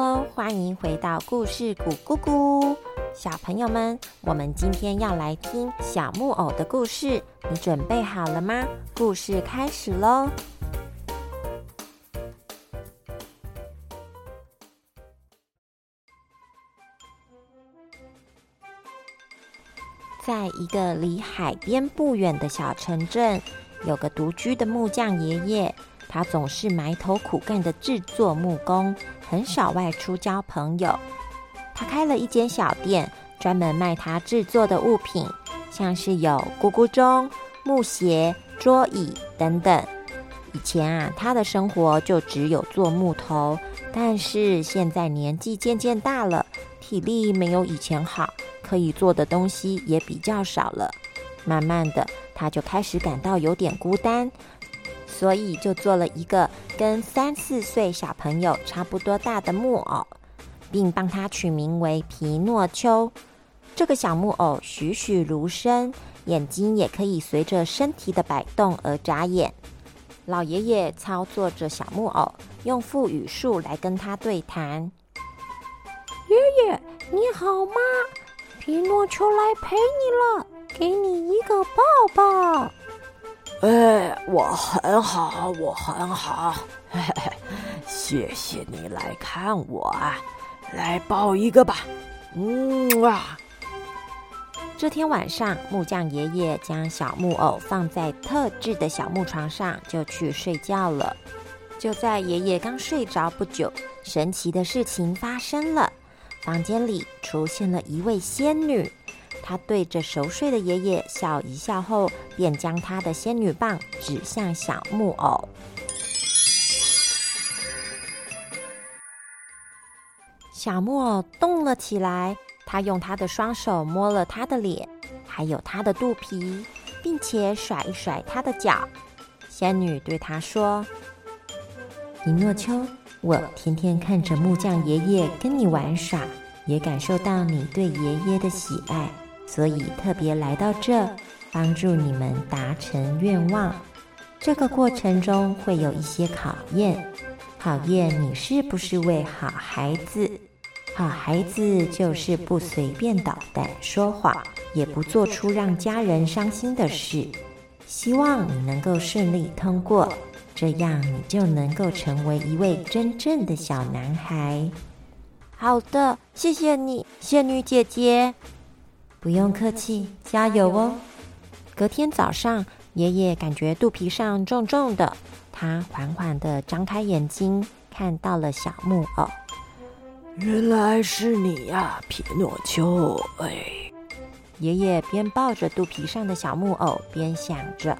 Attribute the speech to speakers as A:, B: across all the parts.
A: Hello，欢迎回到故事谷咕咕，小朋友们，我们今天要来听小木偶的故事，你准备好了吗？故事开始喽！在一个离海边不远的小城镇，有个独居的木匠爷爷。他总是埋头苦干的制作木工，很少外出交朋友。他开了一间小店，专门卖他制作的物品，像是有咕咕钟、木鞋、桌椅等等。以前啊，他的生活就只有做木头，但是现在年纪渐渐大了，体力没有以前好，可以做的东西也比较少了。慢慢的，他就开始感到有点孤单。所以就做了一个跟三四岁小朋友差不多大的木偶，并帮他取名为皮诺丘。这个小木偶栩栩如生，眼睛也可以随着身体的摆动而眨眼。老爷爷操作着小木偶，用腹语术来跟他对谈：“
B: 爷爷，你好吗？皮诺丘来陪你了，给你一个抱抱。”
C: 哎，我很好，我很好，嘿嘿，谢谢你来看我啊，来抱一个吧，嗯啊。
A: 这天晚上，木匠爷爷将小木偶放在特制的小木床上，就去睡觉了。就在爷爷刚睡着不久，神奇的事情发生了，房间里出现了一位仙女。他对着熟睡的爷爷笑一笑后，便将他的仙女棒指向小木偶。小木偶动了起来，他用他的双手摸了他的脸，还有他的肚皮，并且甩一甩他的脚。仙女对他说：“皮诺丘，我天天看着木匠爷爷跟你玩耍，也感受到你对爷爷的喜爱。”所以特别来到这，帮助你们达成愿望。这个过程中会有一些考验，考验你是不是位好孩子。好孩子就是不随便捣蛋、说谎，也不做出让家人伤心的事。希望你能够顺利通过，这样你就能够成为一位真正的小男孩。好的，谢谢你，仙女姐姐。不用客气，加油哦！隔天早上，爷爷感觉肚皮上重重的，他缓缓的张开眼睛，看到了小木偶。
C: 原来是你呀，皮诺丘！哎，
A: 爷爷边抱着肚皮上的小木偶，边想着：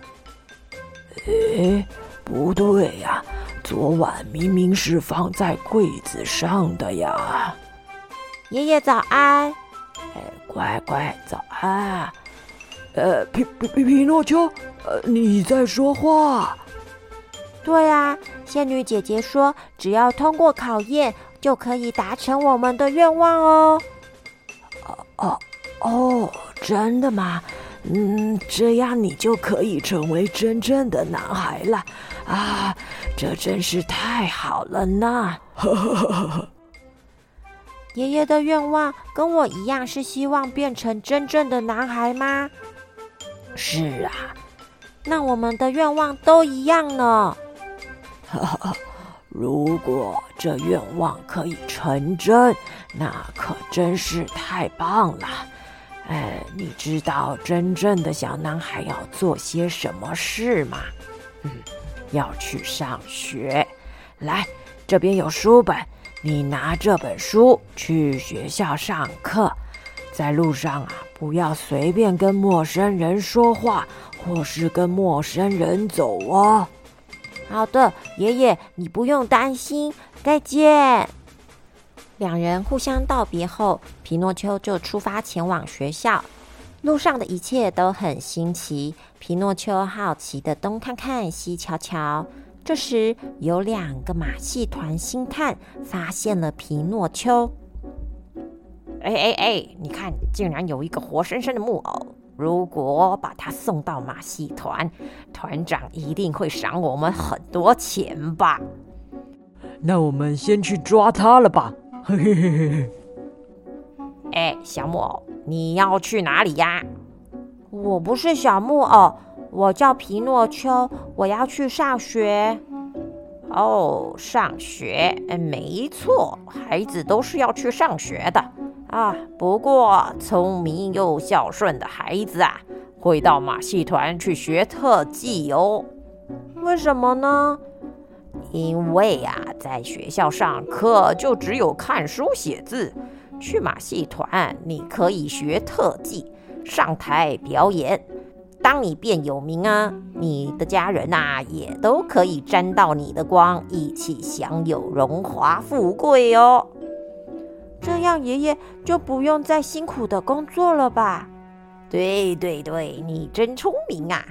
C: 哎，不对呀，昨晚明明是放在柜子上的呀。
A: 爷爷早安。
C: 乖乖，早安！呃，皮皮皮皮诺丘，呃，你在说话？
A: 对啊，仙女姐姐说，只要通过考验，就可以达成我们的愿望哦。
C: 哦哦哦，真的吗？嗯，这样你就可以成为真正的男孩了啊！这真是太好了呢！呵呵呵呵呵。
A: 爷爷的愿望跟我一样，是希望变成真正的男孩吗？
C: 是啊，
A: 那我们的愿望都一样呢。
C: 如果这愿望可以成真，那可真是太棒了。哎，你知道真正的小男孩要做些什么事吗？嗯，要去上学。来，这边有书本。你拿这本书去学校上课，在路上啊，不要随便跟陌生人说话，或是跟陌生人走哦。
A: 好的，爷爷，你不用担心。再见。两人互相道别后，皮诺丘就出发前往学校。路上的一切都很新奇，皮诺丘好奇的东看看，西瞧瞧。这时，有两个马戏团星探发现了皮诺丘。
D: 哎哎哎！你看，竟然有一个活生生的木偶！如果把它送到马戏团，团长一定会赏我们很多钱吧？
E: 那我们先去抓他了吧！
C: 嘿嘿嘿嘿。
D: 哎，小木偶，你要去哪里呀？
A: 我不是小木偶，我叫皮诺丘，我要去上学。
D: 哦，上学，没错，孩子都是要去上学的啊。不过，聪明又孝顺的孩子啊，会到马戏团去学特技哦。
A: 为什么呢？
D: 因为啊，在学校上课就只有看书写字，去马戏团你可以学特技，上台表演。当你变有名啊，你的家人呐也都可以沾到你的光，一起享有荣华富贵哦。
A: 这样爷爷就不用再辛苦的工作了吧？
D: 对对对，你真聪明啊！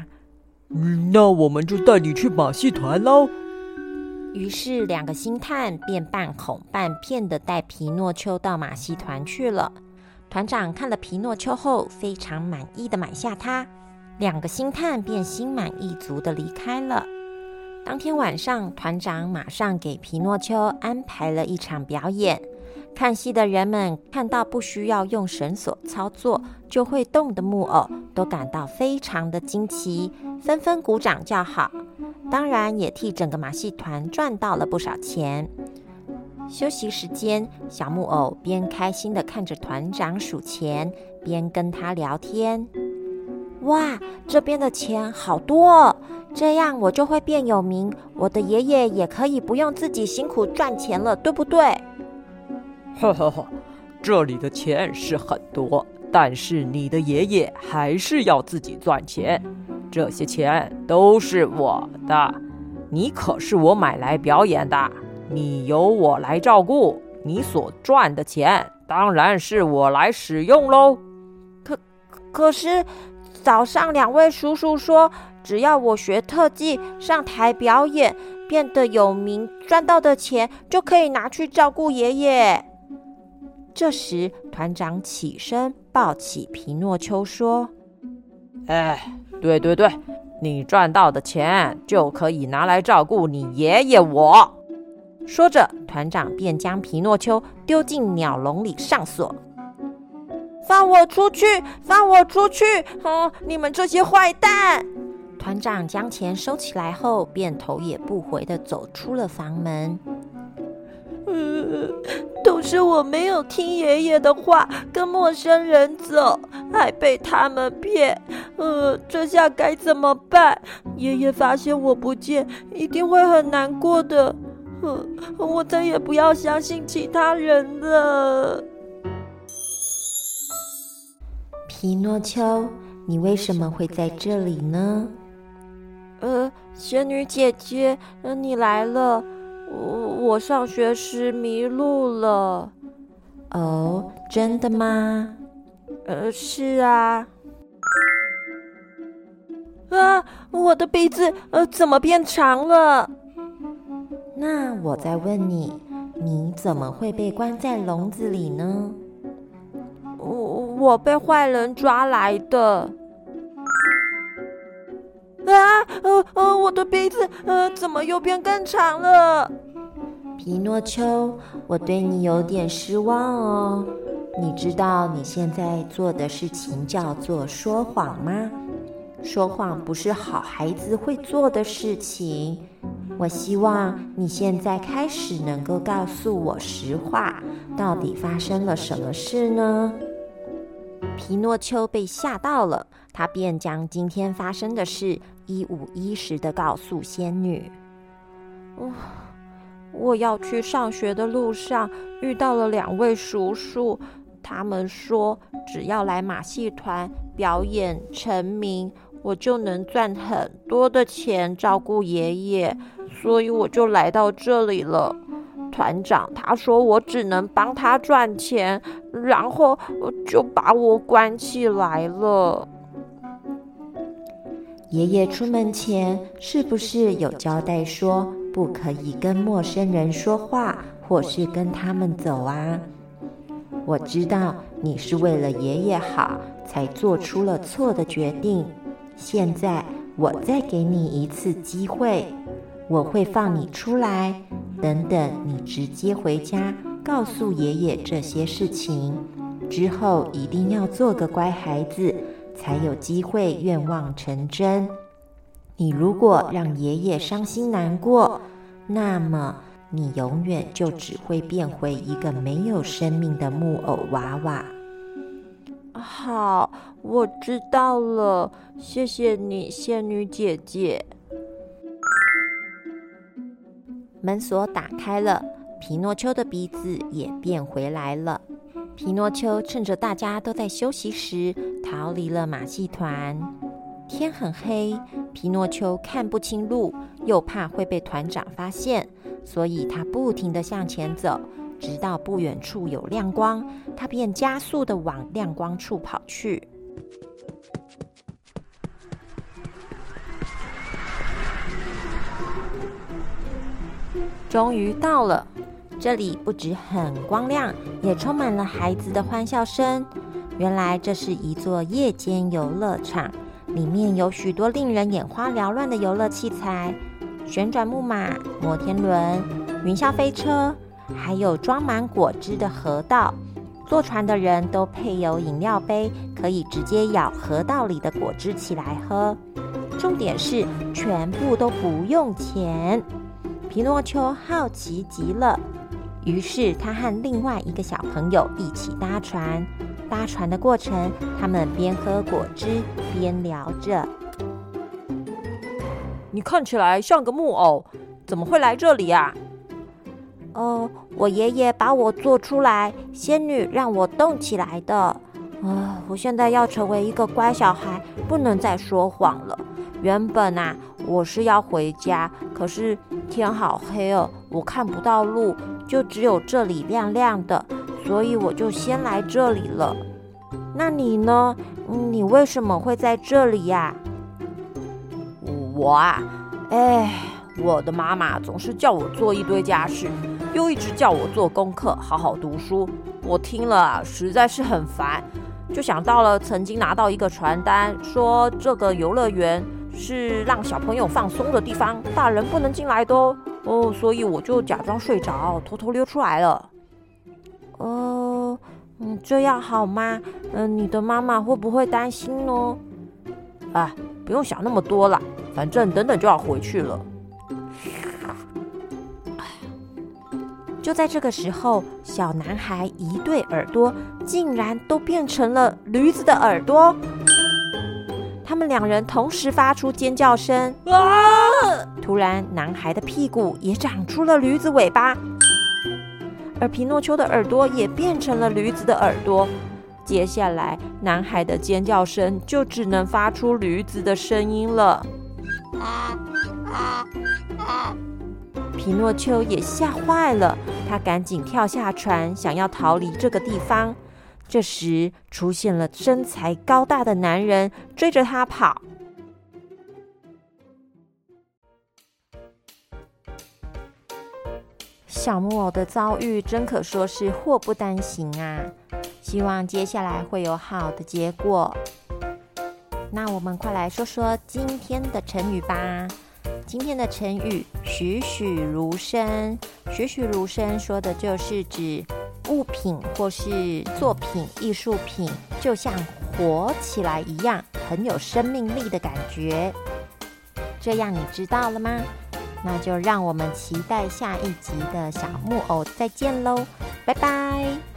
C: 嗯，那我们就带你去马戏团喽。
A: 于是两个星探便半哄半骗的带皮诺丘到马戏团去了。团长看了皮诺丘后，非常满意的买下它。两个星探便心满意足的离开了。当天晚上，团长马上给皮诺丘安排了一场表演。看戏的人们看到不需要用绳索操作就会动的木偶，都感到非常的惊奇，纷纷鼓掌叫好。当然，也替整个马戏团赚到了不少钱。休息时间，小木偶边开心的看着团长数钱，边跟他聊天。哇，这边的钱好多哦！这样我就会变有名，我的爷爷也可以不用自己辛苦赚钱了，对不对？
C: 呵呵呵，这里的钱是很多，但是你的爷爷还是要自己赚钱。这些钱都是我的，你可是我买来表演的，你由我来照顾，你所赚的钱当然是我来使用喽。
A: 可可是。早上，两位叔叔说，只要我学特技，上台表演，变得有名，赚到的钱就可以拿去照顾爷爷。这时，团长起身抱起皮诺丘说：“
C: 哎，对对对，你赚到的钱就可以拿来照顾你爷爷我。”
A: 说着，团长便将皮诺丘丢进鸟笼里上锁。放我出去！放我出去！哼，你们这些坏蛋！团长将钱收起来后，便头也不回的走出了房门。嗯，都是我没有听爷爷的话，跟陌生人走，还被他们骗。呃，这下该怎么办？爷爷发现我不见，一定会很难过的。哼，我再也不要相信其他人了。皮诺丘，你为什么会在这里呢？呃，仙女姐姐，你来了。我我上学时迷路了。哦，真的吗？呃，是啊。啊，我的鼻子呃怎么变长了？那我再问你，你怎么会被关在笼子里呢？我被坏人抓来的。啊呃呃，我的鼻子呃怎么又变更长了？皮诺丘，我对你有点失望哦。你知道你现在做的事情叫做说谎吗？说谎不是好孩子会做的事情。我希望你现在开始能够告诉我实话，到底发生了什么事呢？皮诺丘被吓到了，他便将今天发生的事一五一十的告诉仙女。哦，我要去上学的路上遇到了两位叔叔，他们说只要来马戏团表演成名，我就能赚很多的钱照顾爷爷，所以我就来到这里了。团长他说我只能帮他赚钱，然后就把我关起来了。爷爷出门前是不是有交代说不可以跟陌生人说话，或是跟他们走啊？我知道你是为了爷爷好才做出了错的决定。现在我再给你一次机会，我会放你出来。等等，你直接回家告诉爷爷这些事情。之后一定要做个乖孩子，才有机会愿望成真。你如果让爷爷伤心难过，那么你永远就只会变回一个没有生命的木偶娃娃。
B: 好，我知道了，谢谢你，仙女姐姐。
A: 门锁打开了，皮诺丘的鼻子也变回来了。皮诺丘趁着大家都在休息时，逃离了马戏团。天很黑，皮诺丘看不清路，又怕会被团长发现，所以他不停地向前走，直到不远处有亮光，他便加速地往亮光处跑去。终于到了。这里不止很光亮，也充满了孩子的欢笑声。原来这是一座夜间游乐场，里面有许多令人眼花缭乱的游乐器材：旋转木马、摩天轮、云霄飞车，还有装满果汁的河道。坐船的人都配有饮料杯，可以直接舀河道里的果汁起来喝。重点是全部都不用钱。皮诺丘好奇极了。于是，他和另外一个小朋友一起搭船。搭船的过程，他们边喝果汁边聊着。
D: 你看起来像个木偶，怎么会来这里呀？
B: 哦，我爷爷把我做出来，仙女让我动起来的。啊，我现在要成为一个乖小孩，不能再说谎了。原本啊，我是要回家，可是天好黑哦，我看不到路。就只有这里亮亮的，所以我就先来这里了。那你呢？你为什么会在这里呀？
D: 我啊，哎，我的妈妈总是叫我做一堆家事，又一直叫我做功课，好好读书。我听了啊，实在是很烦，就想到了曾经拿到一个传单，说这个游乐园是让小朋友放松的地方，大人不能进来的哦。哦，所以我就假装睡着，偷偷溜出来了。
B: 哦，嗯，这样好吗？嗯，你的妈妈会不会担心呢？
D: 啊，不用想那么多了，反正等等就要回去了。
A: 就在这个时候，小男孩一对耳朵竟然都变成了驴子的耳朵。他们两人同时发出尖叫声，啊！突然，男孩的屁股也长出了驴子尾巴，而皮诺丘的耳朵也变成了驴子的耳朵。接下来，男孩的尖叫声就只能发出驴子的声音了。皮诺丘也吓坏了，他赶紧跳下船，想要逃离这个地方。这时，出现了身材高大的男人，追着他跑。小木偶的遭遇真可说是祸不单行啊！希望接下来会有好的结果。那我们快来说说今天的成语吧。今天的成语“栩栩如生”，“栩栩如生”说的就是指。物品或是作品、艺术品，就像活起来一样，很有生命力的感觉。这样你知道了吗？那就让我们期待下一集的小木偶再见喽，拜拜。